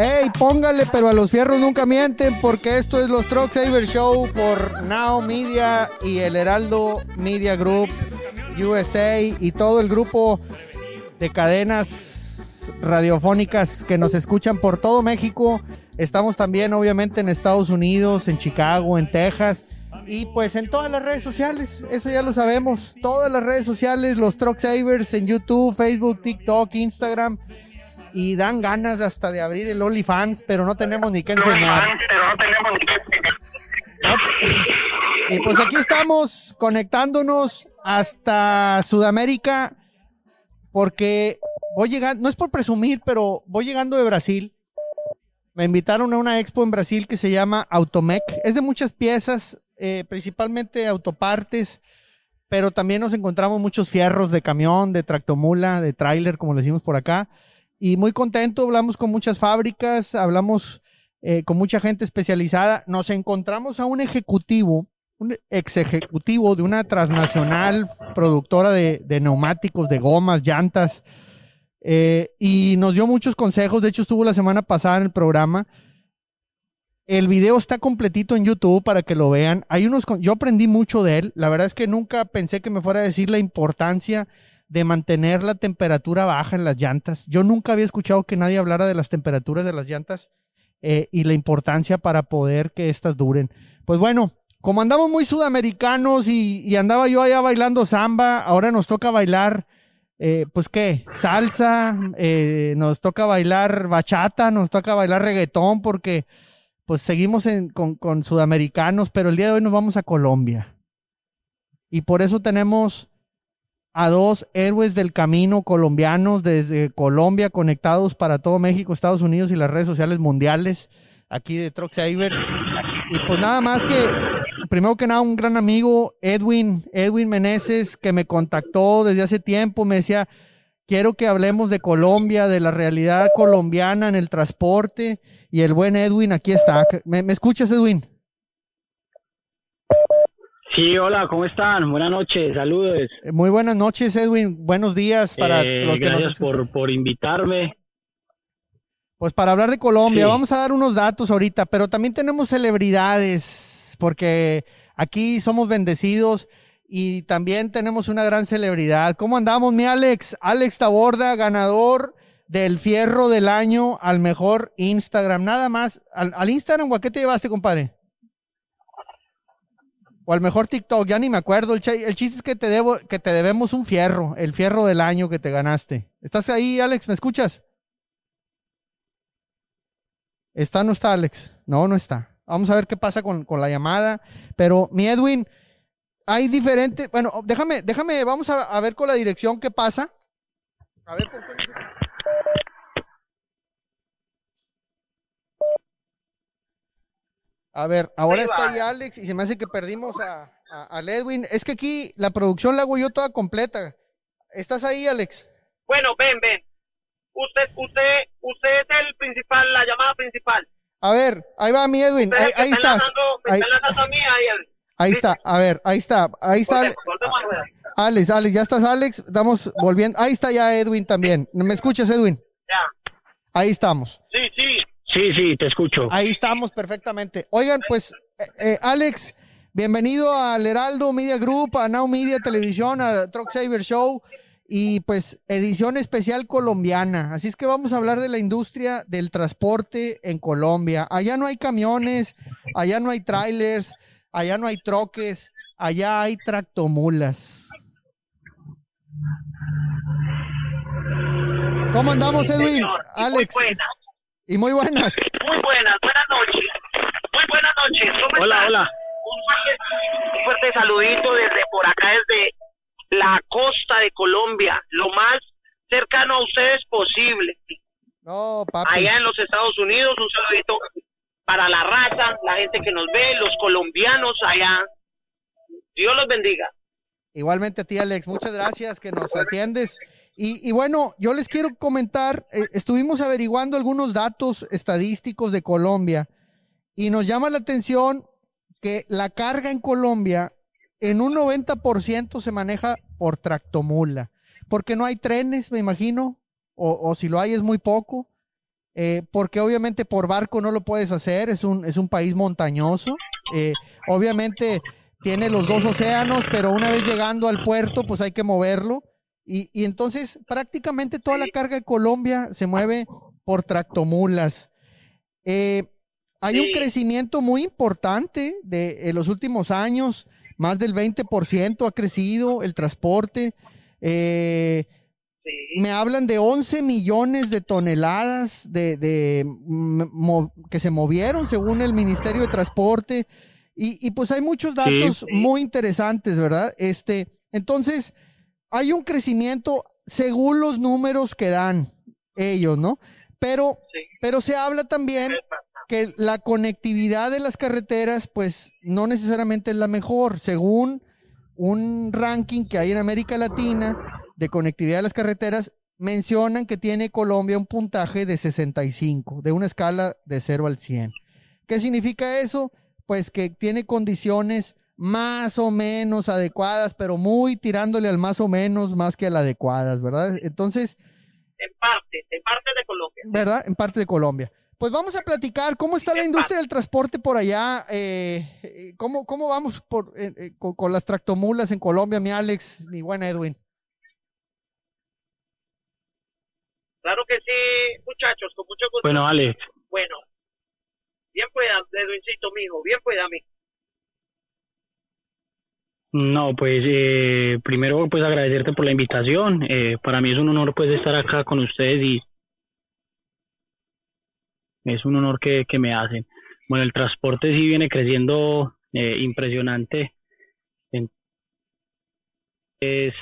Ey, póngale, pero a los fierros nunca mienten, porque esto es los Truck Saver Show por Now Media y el Heraldo Media Group, USA y todo el grupo de cadenas radiofónicas que nos escuchan por todo México. Estamos también, obviamente, en Estados Unidos, en Chicago, en Texas. Y pues en todas las redes sociales, eso ya lo sabemos. Todas las redes sociales, los Truck Savers en YouTube, Facebook, TikTok, Instagram y dan ganas hasta de abrir el OnlyFans, pero no tenemos ni que enseñar. Y pues aquí estamos conectándonos hasta Sudamérica porque voy llegando, no es por presumir, pero voy llegando de Brasil. Me invitaron a una expo en Brasil que se llama Automec. Es de muchas piezas, eh, principalmente autopartes, pero también nos encontramos muchos fierros de camión, de tractomula, de tráiler, como le decimos por acá y muy contento, hablamos con muchas fábricas, hablamos eh, con mucha gente especializada, nos encontramos a un ejecutivo, un ex ejecutivo de una transnacional productora de, neumáticos, de gomas, llantas, eh, y nos dio muchos consejos, de hecho estuvo la semana pasada en el programa. El video está completito en YouTube para que lo vean. Hay unos, yo aprendí mucho de él. La verdad es que nunca pensé que me fuera a decir la importancia de mantener la temperatura baja en las llantas. Yo nunca había escuchado que nadie hablara de las temperaturas de las llantas eh, y la importancia para poder que éstas duren. Pues bueno, como andamos muy sudamericanos y, andaba yo allá bailando samba, ahora nos toca bailar, eh, pues qué, salsa, eh, nos toca bailar bachata, nos toca bailar reggaetón, porque pues seguimos con, con sudamericanos, pero el día de hoy nos vamos a Colombia. Y por eso tenemos a dos héroes del camino colombianos desde Colombia conectados para todo México, Estados Unidos y las redes sociales mundiales aquí de Truck. Y pues nada más que, primero que nada, un gran amigo, Edwin, Edwin Meneses, que me contactó desde hace tiempo, me decía, quiero que hablemos de Colombia, de la realidad colombiana en el transporte. Y el buen Edwin aquí está. ¿Me, me escuchas, Edwin? Sí, hola, ¿cómo están? Buenas noches, saludos. Eh, muy buenas noches, Edwin. Buenos días para eh, los que gracias por, por invitarme. Pues para hablar de Colombia, vamos a dar unos datos ahorita, pero también tenemos celebridades, porque aquí somos bendecidos y también tenemos una gran celebridad. ¿Cómo andamos, mi Alex? Alex Taborda, ganador del fierro del año al mejor Instagram. Nada más. ¿Al, al Instagram o a qué te llevaste, compadre? O al mejor TikTok, ya ni me acuerdo. El, chiste es que te, debo, que te debemos un fierro, el fierro del año que te ganaste. ¿Estás ahí, Alex? ¿Me escuchas? ¿Está no está, Alex? No, no está. Vamos a ver qué pasa con, la llamada. Pero, mi Edwin, hay diferentes. Bueno, déjame, déjame, vamos a, a ver con la dirección qué pasa. A ver por qué. A ver, ahora está ahí Alex y se me hace que perdimos a, a, Edwin. Es que aquí la producción la hago yo toda completa. ¿Estás ahí, Alex? Bueno, ven, ven. Usted, usted, usted es el principal, la llamada principal. A ver, ahí va mi Edwin. Ahí, ahí estás. ahí, ahí está, a ver, ahí está, ahí está. Alex, Alex, ya estás, Alex. Estamos volviendo. Ahí está ya Edwin también. ¿Me escuchas, Edwin? Ya. Ahí estamos. Sí, sí. Sí, sí, te escucho. Ahí estamos perfectamente. Oigan, pues, eh, eh, Alex, bienvenido al Heraldo Media Group, a Now Media Televisión, a Truck Saver Show y pues edición especial colombiana. Así es que vamos a hablar de la industria del transporte en Colombia. Allá no hay camiones, allá no hay trailers, allá no hay troques, allá hay tractomulas. ¿Cómo andamos, Edwin? Alex. Y muy buenas. Muy buenas, buenas noches. Muy buenas noches. hola, hola. Un fuerte, saludito desde por acá, desde la costa de Colombia, lo más cercano a ustedes posible. No, papi. Allá en los Estados Unidos, un saludito para la raza, la gente que nos ve, los colombianos allá. Dios los bendiga. Igualmente a ti, Alex. Muchas gracias que nos atiendes. Y, bueno, yo les quiero comentar, eh, estuvimos averiguando algunos datos estadísticos de Colombia y nos llama la atención que la carga en Colombia en un 90% se maneja por tractomula, porque no hay trenes, me imagino, o, si lo hay es muy poco. eh, porque obviamente por barco no lo puedes hacer, es un, es un país montañoso. Eh, obviamente tiene los dos océanos, pero una vez llegando al puerto, pues hay que moverlo. Y, y entonces prácticamente toda la carga de Colombia se mueve por tractomulas. Eh, hay un crecimiento muy importante de en los últimos años, más del 20% ha crecido el transporte. Eh, me hablan de 11 millones de toneladas de, que se movieron según el Ministerio de Transporte. Y, pues hay muchos datos muy interesantes, ¿verdad? Este, entonces, hay un crecimiento según los números que dan ellos, ¿no? Pero, pero se habla también que la conectividad de las carreteras, pues no necesariamente es la mejor. Según un ranking que hay en América Latina de conectividad de las carreteras, mencionan que tiene Colombia un puntaje de 65, de una escala de 0 al 100. ¿Qué significa eso? Pues que tiene condiciones más o menos adecuadas, pero muy tirándole al más o menos más que a las adecuadas, ¿verdad? Entonces... En parte, en parte de Colombia. ¿Verdad? En parte de Colombia. Pues vamos a platicar cómo está la industria del transporte por allá, eh, eh, cómo, cómo vamos por, eh, con, las tractomulas en Colombia, mi Alex, mi buen Edwin. Claro que sí, muchachos, con mucho gusto. Bueno, Alex. Bueno, bien pueda, Edwincito, mijo, bien pueda, mí. No, pues primero pues agradecerte por la invitación. para mí es un honor pues estar acá con ustedes y es un honor que, me hacen. Bueno, el transporte sí viene creciendo eh, impresionante. Es,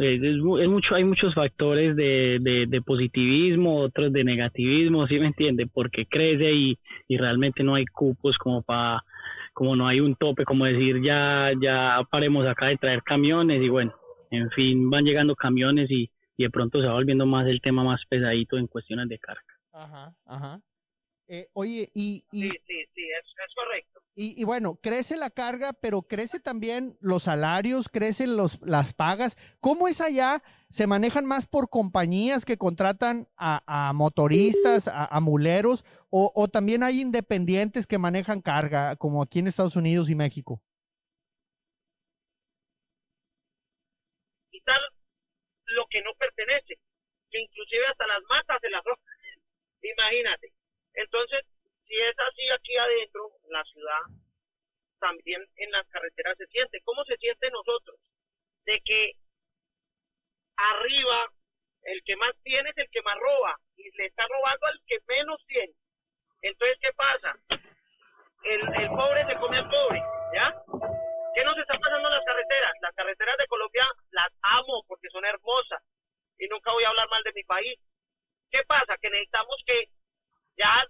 es, mucho, hay muchos factores de, de, positivismo, otros de negativismo, ¿sí me entiende? Porque crece y, y realmente no hay cupos como para, como no hay un tope, como decir ya, ya paremos acá de traer camiones y bueno, en fin, van llegando camiones y, y de pronto se va volviendo más el tema más pesadito en cuestiones de carga. Ajá, ajá. Eh, oye, y, Sí, sí, sí, es, correcto. Y, bueno, crece la carga, pero crece también los salarios, crecen los, las pagas. ¿Cómo es allá? ¿Se manejan más por compañías que contratan a, motoristas, a, muleros, o, o, también hay independientes que manejan carga, como aquí en Estados Unidos y México? Quitar lo que no pertenece, que inclusive hasta las matas se las roban. Imagínate entonces, si es así aquí adentro, en la ciudad, también en las carreteras se siente. ¿Cómo se siente nosotros? De que arriba el que más tiene es el que más roba y le está robando al que menos tiene. Entonces, ¿qué pasa? El, el pobre se come al pobre, ¿ya? ¿Qué nos está pasando en las carreteras? Las carreteras de Colombia las amo porque son hermosas y nunca voy a hablar mal de mi país. ¿Qué pasa? Que necesitamos que ya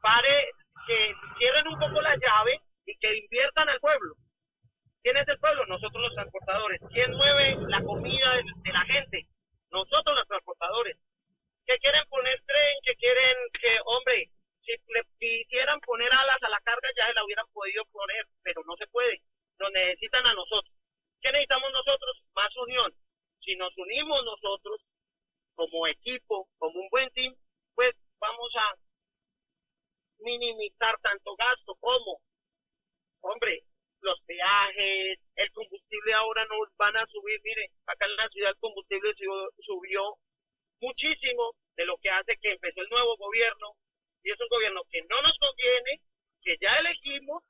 pare, que cierren un poco la llave y que inviertan al pueblo. ¿Quién es el pueblo? Nosotros los transportadores. ¿Quién mueve la comida de, la gente? Nosotros los transportadores. ¿Qué quieren poner tren? ¿Qué quieren que, hombre, si le quisieran poner alas a la carga ya se la hubieran podido poner, pero no se puede. Nos necesitan a nosotros. ¿Qué necesitamos nosotros? Más unión. Si nos unimos nosotros como equipo, como un buen team, pues vamos a minimizar tanto gasto como, hombre, los peajes, el combustible ahora nos van a subir, mire, acá en la ciudad el combustible subió muchísimo de lo que hace que empezó el nuevo gobierno y es un gobierno que no nos conviene, que ya elegimos,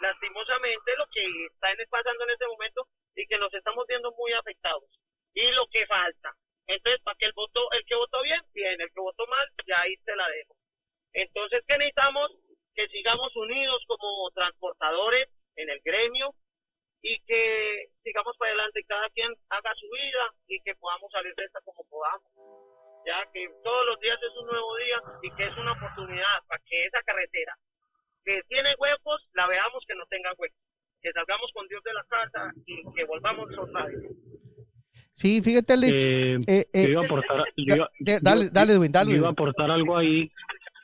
lastimosamente lo que está pasando en este momento y que nos estamos viendo muy afectados. Y lo que falta. Entonces, para que el voto, el que votó bien, bien, el que votó mal, ya ahí se la dejo. Entonces, ¿qué necesitamos? Que sigamos unidos como transportadores en el gremio y que sigamos para adelante, cada quien haga su vida y que podamos salir de esta como podamos. Ya que todos los días es un nuevo día y que es una oportunidad para que esa carretera que tiene huecos, la veamos que no tenga huecos. Que salgamos con Dios de la casa y que volvamos vez. Sí, fíjate, Alex. Eh, eh, eh, iba a aportar, dale, dale, Edwin, dale. Yo iba a aportar algo ahí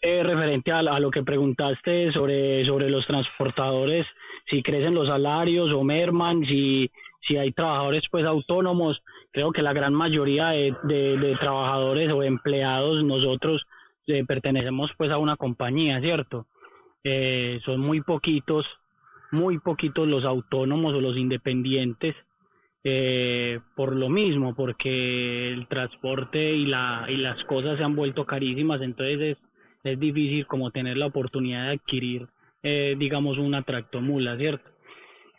eh, referente a, lo que preguntaste sobre, sobre los transportadores, si crecen los salarios o merman, si, si hay trabajadores pues autónomos, creo que la gran mayoría de, de, trabajadores o empleados nosotros pertenecemos pues a una compañía, ¿cierto? Eh, son muy poquitos, muy poquitos los autónomos o los independientes eh, por lo mismo, porque el transporte y, la, y las cosas se han vuelto carísimas, entonces es, es difícil como tener la oportunidad de adquirir, eh, digamos, una tractomula, ¿cierto?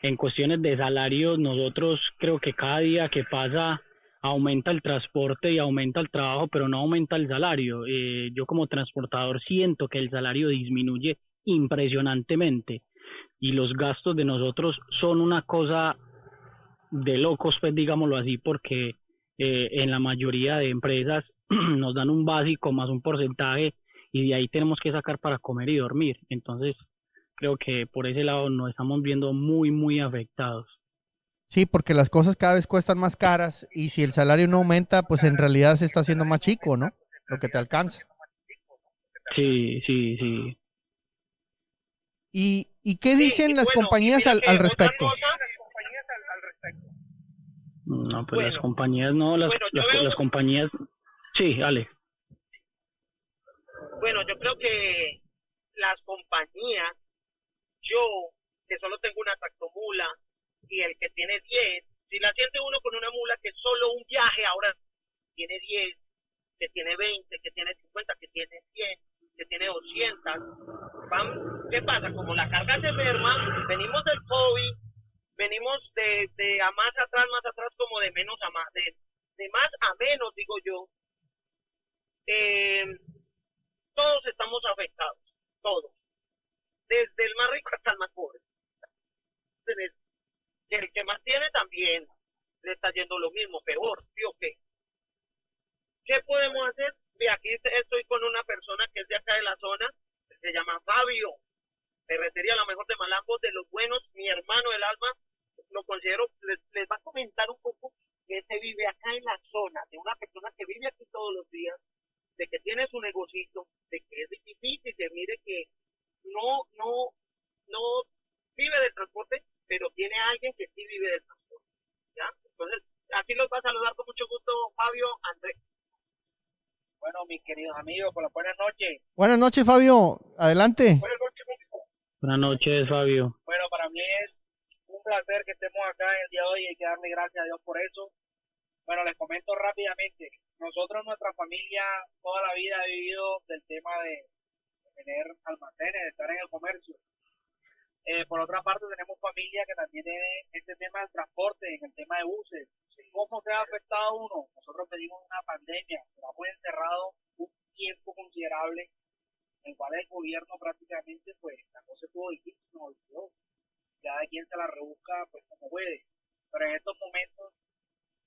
En cuestiones de salarios, nosotros creo que cada día que pasa aumenta el transporte y aumenta el trabajo, pero no aumenta el salario. Eh, yo como transportador siento que el salario disminuye impresionantemente y los gastos de nosotros son una cosa de locos, pues digámoslo así, porque eh, en la mayoría de empresas nos dan un básico más un porcentaje y de ahí tenemos que sacar para comer y dormir. Entonces, creo que por ese lado nos estamos viendo muy, muy afectados. Sí, porque las cosas cada vez cuestan más caras y si el salario no aumenta, pues en realidad se está haciendo más chico, ¿no? Lo que te alcanza. Sí, sí, sí. ¿Y, y qué dicen las compañías al, al respecto? No, pues las compañías no, las, las, compañías... Sí, Ale. Bueno, yo creo que las compañías, yo que solo tengo una tractomula y el que tiene 10, si la siente uno con una mula que solo un viaje ahora tiene 10, que tiene 20, que tiene 50, que tiene 100, que tiene 200, ¿qué pasa? Como la carga se merma, venimos del COVID, venimos de, de a más atrás, más atrás, como de menos a más, de, de más a menos, digo yo. Eh, todos estamos afectados, todos. Desde el más rico hasta el más pobre. el que más tiene también le está yendo lo mismo, peor, ¿sí o qué? ¿Qué podemos hacer? Aquí estoy con una persona que es de acá de la zona, se llama Fabio, Ferretería La Mejor de Malambos, de los buenos, mi hermano del alma, lo considero, les, va a comentar un poco que se vive acá en la zona, de una persona que vive aquí todos los días, de que tiene su negocito, de que es difícil, de mire que no, no, no vive del transporte, pero tiene alguien que sí vive del transporte. ¿ya? Entonces, así los va a saludar con mucho gusto Fabio Andrés. Bueno, mis queridos amigos, por las buenas noches. Buenas noches, Fabio. Adelante. Buenas noches, Buenas noches, Fabio. Bueno, para mí es placer que estemos acá el día de hoy y hay que darle gracias a Dios por eso. Bueno, les comento rápidamente. Nosotros, nuestra familia, toda la vida ha vivido del tema de, tener almacenes, de estar en el comercio. Eh, por otra parte, tenemos familia que también tiene este tema del transporte, en el tema de buses. ¿Cómo se ha afectado uno? Nosotros venimos una pandemia, hemos encerrado un tiempo considerable, en el cual el gobierno prácticamente, pues, la cosa estuvo difícil, nos olvidó cada quien se la rebusca pues como puede. Pero en estos momentos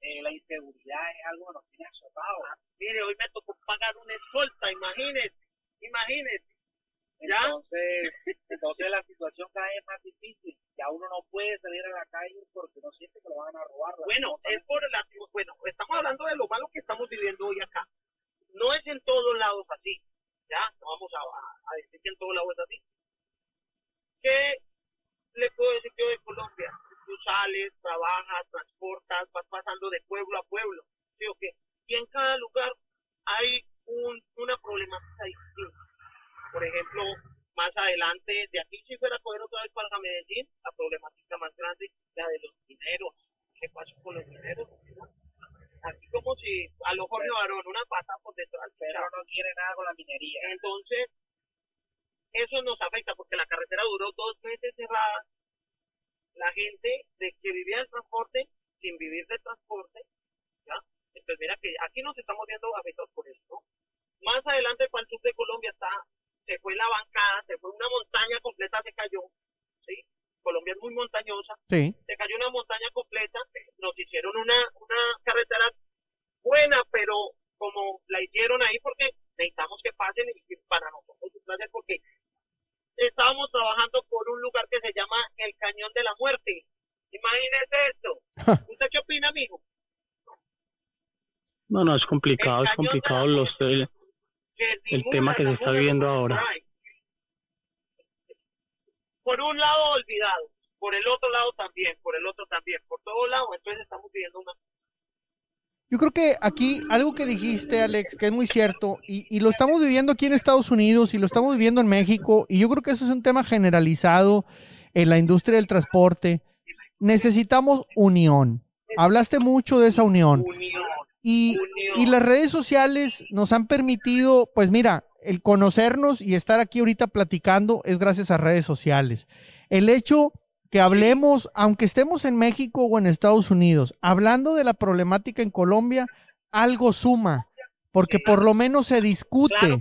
eh, la inseguridad es algo que nos tiene azotado. Ah, mire, hoy me tocó pagar una escolta, imagínese, imagínese. ¿Ya? Entonces, entonces la situación cada vez es más difícil. Ya uno no puede salir a la calle porque no siente que lo van a robar. Bueno, es por la, bueno, estamos hablando de lo malo que estamos viviendo hoy acá. No es en todos lados así. Ya, no vamos a, a decir que en todos lados es así. Que le puedo decir yo de Colombia? Tú sales, trabajas, transportas, vas pasando de pueblo a pueblo, ¿sí o qué? Y en cada lugar hay un, una problemática distinta. Por ejemplo, más adelante, de aquí si fuera a coger otra vez para Medellín, la problemática más grande, la de los dineros. ¿Qué pasa con los dineros? Así como si a lo Jorge Barón, una pata por detrás. Pero no quiere nada con la minería. Entonces, eso nos afecta porque la carretera duró dos meses cerrada. La gente de que vivía del transporte sin vivir del transporte, ¿ya? Entonces mira que aquí nos estamos viendo afectados por eso. Más adelante para el sur de Colombia está, se fue la bancada, se fue una montaña completa, se cayó, ¿sí? Colombia es muy montañosa, sí. se cayó una montaña completa, nos hicieron una, una carretera buena, pero como la hicieron ahí porque necesitamos que pasen y para nosotros es un porque estábamos trabajando por un lugar que se llama el Cañón de la Muerte. Imagínese esto. ¿Usted qué opina, amigo? No, no, es complicado, es complicado los, el, el tema que se está viendo ahora. Por un lado olvidado, por el otro lado también, por el otro también, por todos lados, entonces estamos viviendo una... Yo creo que aquí algo que dijiste, Alex, que es muy cierto, y, lo estamos viviendo aquí en Estados Unidos y lo estamos viviendo en México, y yo creo que eso es un tema generalizado en la industria del transporte. Necesitamos unión. Hablaste mucho de esa unión. Y, y las redes sociales nos han permitido, pues mira, el conocernos y estar aquí ahorita platicando es gracias a redes sociales. El hecho que hablemos, aunque estemos en México o en Estados Unidos, hablando de la problemática en Colombia, algo suma, porque por lo menos se discute,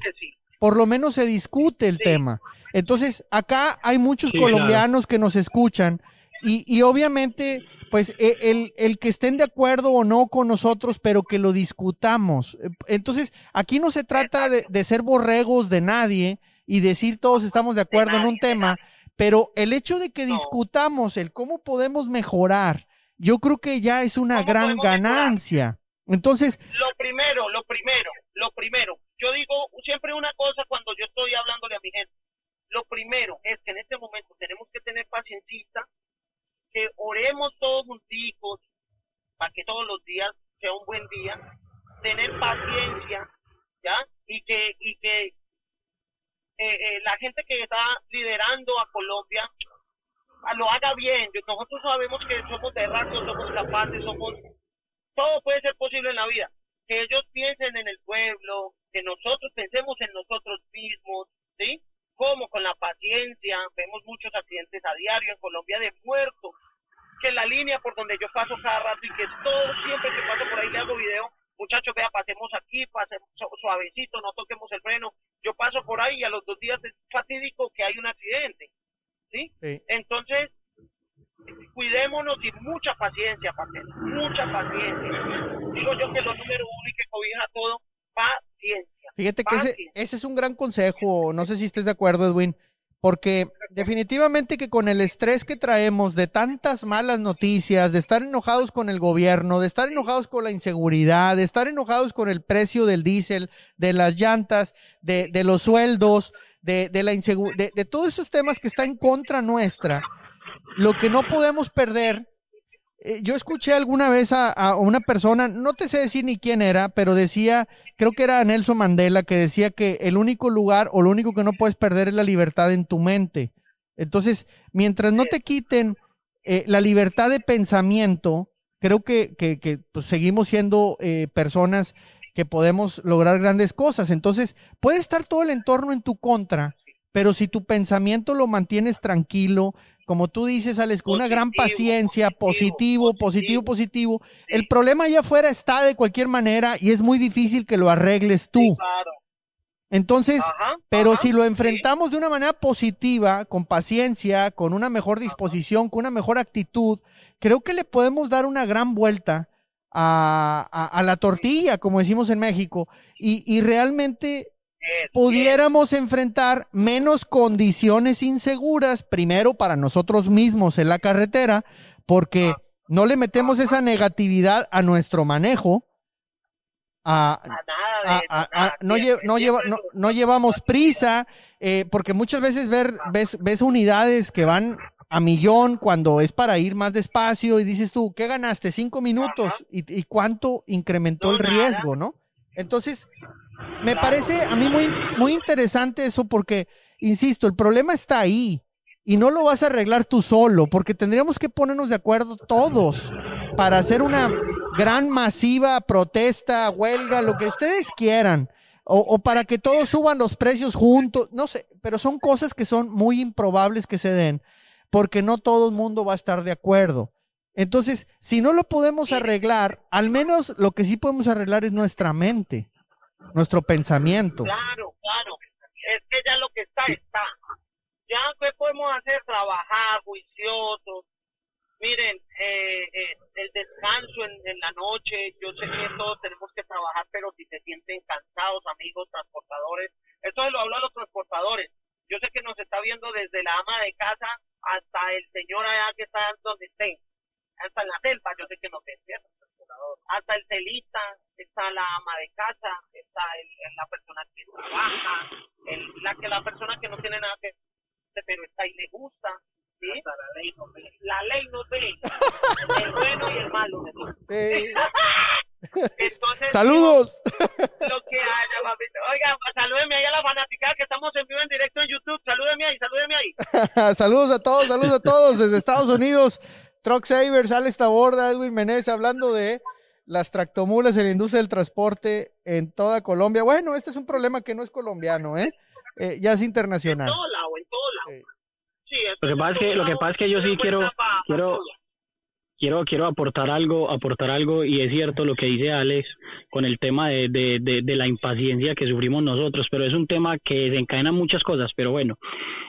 por lo menos se discute el tema. Entonces, acá hay muchos colombianos que nos escuchan y, y obviamente pues e, el, el, que estén de acuerdo o no con nosotros, pero que lo discutamos. Entonces, aquí no se trata de, de ser borregos de nadie y decir todos estamos de acuerdo en un tema, pero el hecho de que discutamos el cómo podemos mejorar, yo creo que ya es una gran ganancia. Entonces, lo primero, lo primero, lo primero, yo digo siempre una cosa cuando yo estoy hablándole a mi gente. Lo primero es que en este momento tenemos que tener paciencia que oremos todos juntos para que todos los días sea un buen día, tener paciencia, ¿ya? Y que, y que eh, eh, la gente que está liderando a Colombia lo haga bien. Nosotros sabemos que somos de rato, somos capaces, somos... Todo puede ser posible en la vida. Que ellos piensen en el pueblo, que nosotros pensemos en nosotros mismos, ¿sí? Como con la paciencia, vemos muchos accidentes a diario en Colombia de muertos, que la línea por donde yo paso cada rato y que todo, siempre que paso por ahí le hago video, muchachos, vea, pasemos aquí, pasemos suavecito, no toquemos el freno. Yo paso por ahí y a los dos días es fatídico que hay un accidente. ¿Sí? Entonces, cuidémonos y mucha paciencia, mucha paciencia. Digo yo que lo número uno y que cobija todo, paciencia. Fíjate que ese, ese es un gran consejo, no sé si estés de acuerdo, Edwin porque definitivamente que con el estrés que traemos de tantas malas noticias, de estar enojados con el gobierno, de estar enojados con la inseguridad, de estar enojados con el precio del diésel, de las llantas, de, los sueldos, de, la inseguridad, de todos esos temas que están en contra nuestra, lo que no podemos perder eh, yo escuché alguna vez a, una persona, no te sé decir ni quién era, pero decía, creo que era Nelson Mandela, que decía que el único lugar o lo único que no puedes perder es la libertad en tu mente. Entonces, mientras no te quiten eh, la libertad de pensamiento, creo que, que, pues, seguimos siendo eh, personas que podemos lograr grandes cosas. Entonces, puede estar todo el entorno en tu contra, pero si tu pensamiento lo mantienes tranquilo, como tú dices, Alex, con una gran paciencia, positivo, positivo, positivo, El problema allá afuera está de cualquier manera y es muy difícil que lo arregles tú. Entonces, pero si lo enfrentamos de una manera positiva, con paciencia, con una mejor disposición, con una mejor actitud, creo que le podemos dar una gran vuelta a, la tortilla, como decimos en México, y, y realmente pudiéramos enfrentar menos condiciones inseguras, primero para nosotros mismos en la carretera, porque no le metemos esa negatividad a nuestro manejo. A, no, no, llevamos prisa, eh, porque muchas veces ver, ves, ves unidades que van a millón cuando es para ir más despacio y dices tú, ¿qué ganaste? Cinco minutos y, y cuánto incrementó el riesgo, ¿no? Entonces, me parece a mí muy, muy interesante eso porque, insisto, el problema está ahí y no lo vas a arreglar tú solo, porque tendríamos que ponernos de acuerdo todos para hacer una gran masiva protesta, huelga, lo que ustedes quieran, o, o, para que todos suban los precios juntos, no sé, pero son cosas que son muy improbables que se den, porque no todo el mundo va a estar de acuerdo. Entonces, si no lo podemos arreglar, al menos lo que sí podemos arreglar es nuestra mente nuestro pensamiento. Claro, claro. Es que ya lo que está, está. Ya, ¿qué podemos hacer? Trabajar juiciosos. Miren, eh, eh, el descanso en, en, la noche, yo sé que todos tenemos que trabajar, pero si se sienten cansados, amigos transportadores, esto lo hablo a los transportadores. Yo sé que nos está viendo desde la ama de casa hasta el señor allá que está donde esté, hasta en la selva, yo sé que nos ven, hasta el celista, está la ama de casa, está el, la persona que trabaja, el, la que la persona que no tiene nada que hacer, pero está y le gusta, ¿sí? La ley nos ve. La ley nos ve. El bueno y el malo. Sí. Entonces, Saludos. Lo que haya, papito. Oiga, salúdeme ahí a la fanaticada que estamos en vivo en directo en YouTube. Salúdeme ahí, salúdeme ahí. saludos a todos, saludos a todos desde Estados Unidos. Truck Savers, Alex Taborda, Edwin Menez, hablando de las tractomulas en la industria del transporte en toda Colombia. Bueno, este es un problema que no es colombiano, ¿eh? eh ya es internacional. En. Sí, lo que pasa es que, lo que pasa es que yo sí quiero, quiero, quiero, quiero aportar algo, aportar algo, y es cierto lo que dice Alex con el tema de, de, de, la impaciencia que sufrimos nosotros, pero es un tema que desencadena muchas cosas, pero bueno,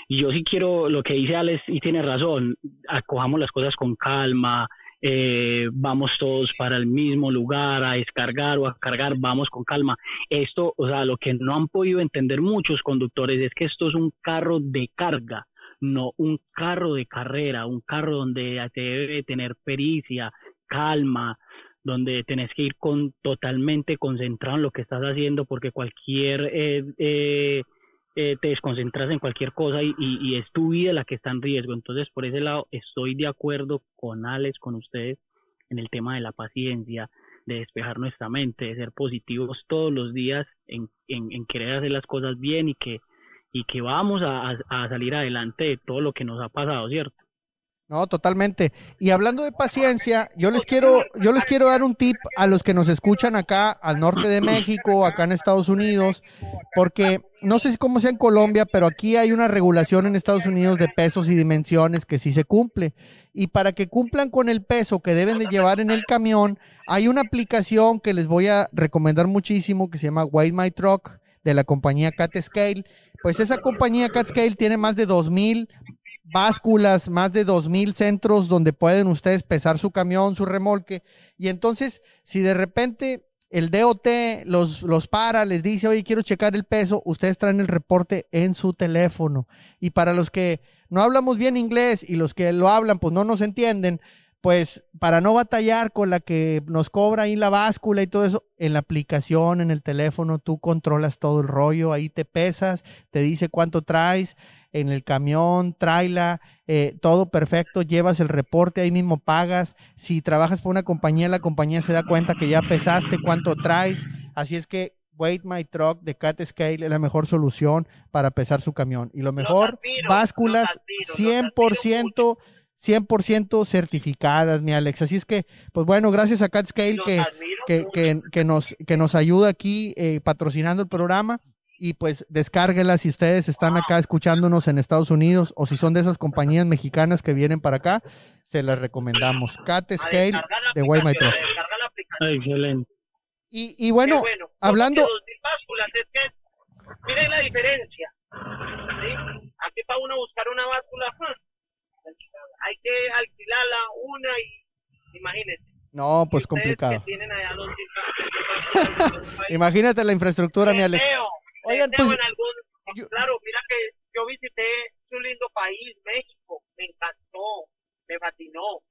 yo sí quiero lo que dice Alex y tiene razón, acojamos las cosas con calma, eh, vamos todos para el mismo lugar a descargar o a cargar, vamos con calma. Esto, o sea, lo que no han podido entender muchos conductores es que esto es un carro de carga no un carro de carrera, un carro donde te debe tener pericia, calma, donde tenés que ir con totalmente concentrado en lo que estás haciendo porque cualquier eh, eh, eh, te desconcentras en cualquier cosa y, y, es tu vida la que está en riesgo. Entonces, por ese lado, estoy de acuerdo con Alex, con ustedes, en el tema de la paciencia, de despejar nuestra mente, de ser positivos todos los días en, en, en querer hacer las cosas bien y que y que vamos a, salir adelante de todo lo que nos ha pasado, ¿cierto? No, totalmente. Y hablando de paciencia, yo les quiero, yo les quiero dar un tip a los que nos escuchan acá al norte de México, acá en Estados Unidos, porque no sé cómo sea en Colombia, pero aquí hay una regulación en Estados Unidos de pesos y dimensiones que sí se cumple. Y para que cumplan con el peso que deben de llevar en el camión, hay una aplicación que les voy a recomendar muchísimo que se llama Weigh My Truck de la compañía Cat Scale pues esa compañía CatScale tiene más de 2.000 básculas, más de 2.000 centros donde pueden ustedes pesar su camión, su remolque. Y entonces, si de repente el DOT los, los para, les dice, oye, quiero checar el peso, ustedes traen el reporte en su teléfono. Y para los que no hablamos bien inglés y los que lo hablan, pues no nos entienden, pues para no batallar con la que nos cobra ahí la báscula y todo eso, en la aplicación, en el teléfono, tú controlas todo el rollo, ahí te pesas, te dice cuánto traes en el camión, tráela, eh, todo perfecto, llevas el reporte, ahí mismo pagas. Si trabajas por una compañía, la compañía se da cuenta que ya pesaste, cuánto traes. Así es que Wait My Truck de Cat Scale es la mejor solución para pesar su camión. Y lo mejor, básculas 100%. 100% certificadas, mi Alex. Así es que, pues bueno, gracias a CatScale que, que, que, nos, que nos ayuda aquí eh, patrocinando el programa. Y pues descárguelas si ustedes están acá escuchándonos en Estados Unidos o si son de esas compañías mexicanas que vienen para acá, se las recomendamos. CatScale de Way My Excelente. Y, y bueno, hablando... miren la diferencia. ¿sí? Aquí para uno buscar una báscula, hay que alquilarla una y imagínense. No, pues complicado. Imagínate la infraestructura, mi Alex. Oigan, pues, Claro, mira que yo visité un lindo país, México, me encantó, me fascinó.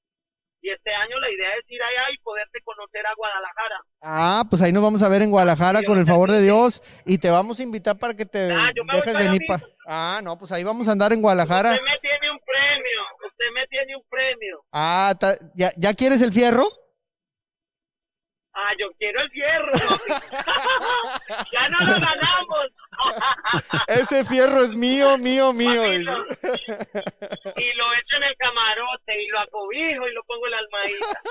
Y este año la idea es ir allá y poderte conocer a Guadalajara. Ah, pues ahí nos vamos a ver en Guadalajara con el favor de Dios y te vamos a invitar para que te ah, dejes venir para... Ah, no, pues ahí vamos a andar en Guadalajara me tiene un premio, usted me tiene un premio. Ah, ¿ya, ¿ya quieres el fierro? Ah, yo quiero el fierro. ya no lo ganamos. Ese fierro es mío, mío, mío. y lo echo en el camarote y lo acobijo y lo pongo en la almohadita.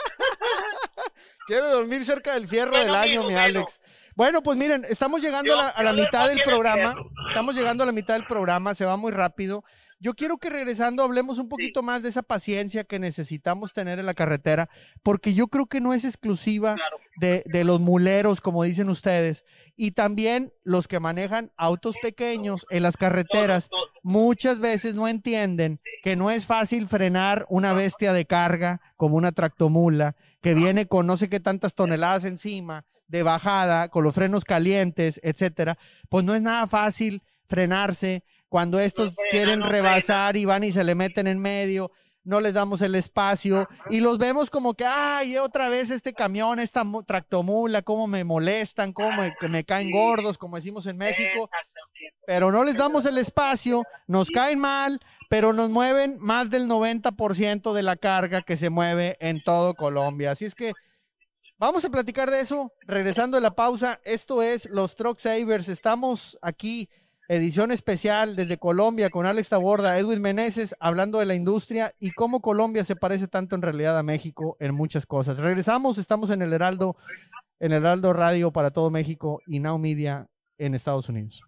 Quiero dormir cerca del fierro del año, mi Alex. Bueno, pues miren, estamos llegando a la mitad del programa. Estamos llegando a la mitad del programa, se va muy rápido. Yo quiero que regresando hablemos un poquito más de esa paciencia que necesitamos tener en la carretera, porque yo creo que no es exclusiva de, de, los muleros, como dicen ustedes, y también los que manejan autos pequeños en las carreteras, muchas veces no entienden que no es fácil frenar una bestia de carga como una tractomula, que viene con no sé qué tantas toneladas encima, de bajada, con los frenos calientes, etcétera, pues no es nada fácil frenarse cuando estos quieren rebasar y van y se le meten en medio, no les damos el espacio y los vemos como que, ay, otra vez este camión, esta tractomula, cómo me molestan, cómo me, me caen gordos, como decimos en México, pero no les damos el espacio, nos caen mal, pero nos mueven más del 90% de la carga que se mueve en todo Colombia. Así es que Vamos a platicar de eso regresando a la pausa. Esto es los Truck Savers. Estamos aquí, edición especial desde Colombia con Alex Taborda, Edwin Meneses, hablando de la industria y cómo Colombia se parece tanto en realidad a México en muchas cosas. Regresamos, estamos en el Heraldo, en el Heraldo Radio para todo México y Now Media en Estados Unidos.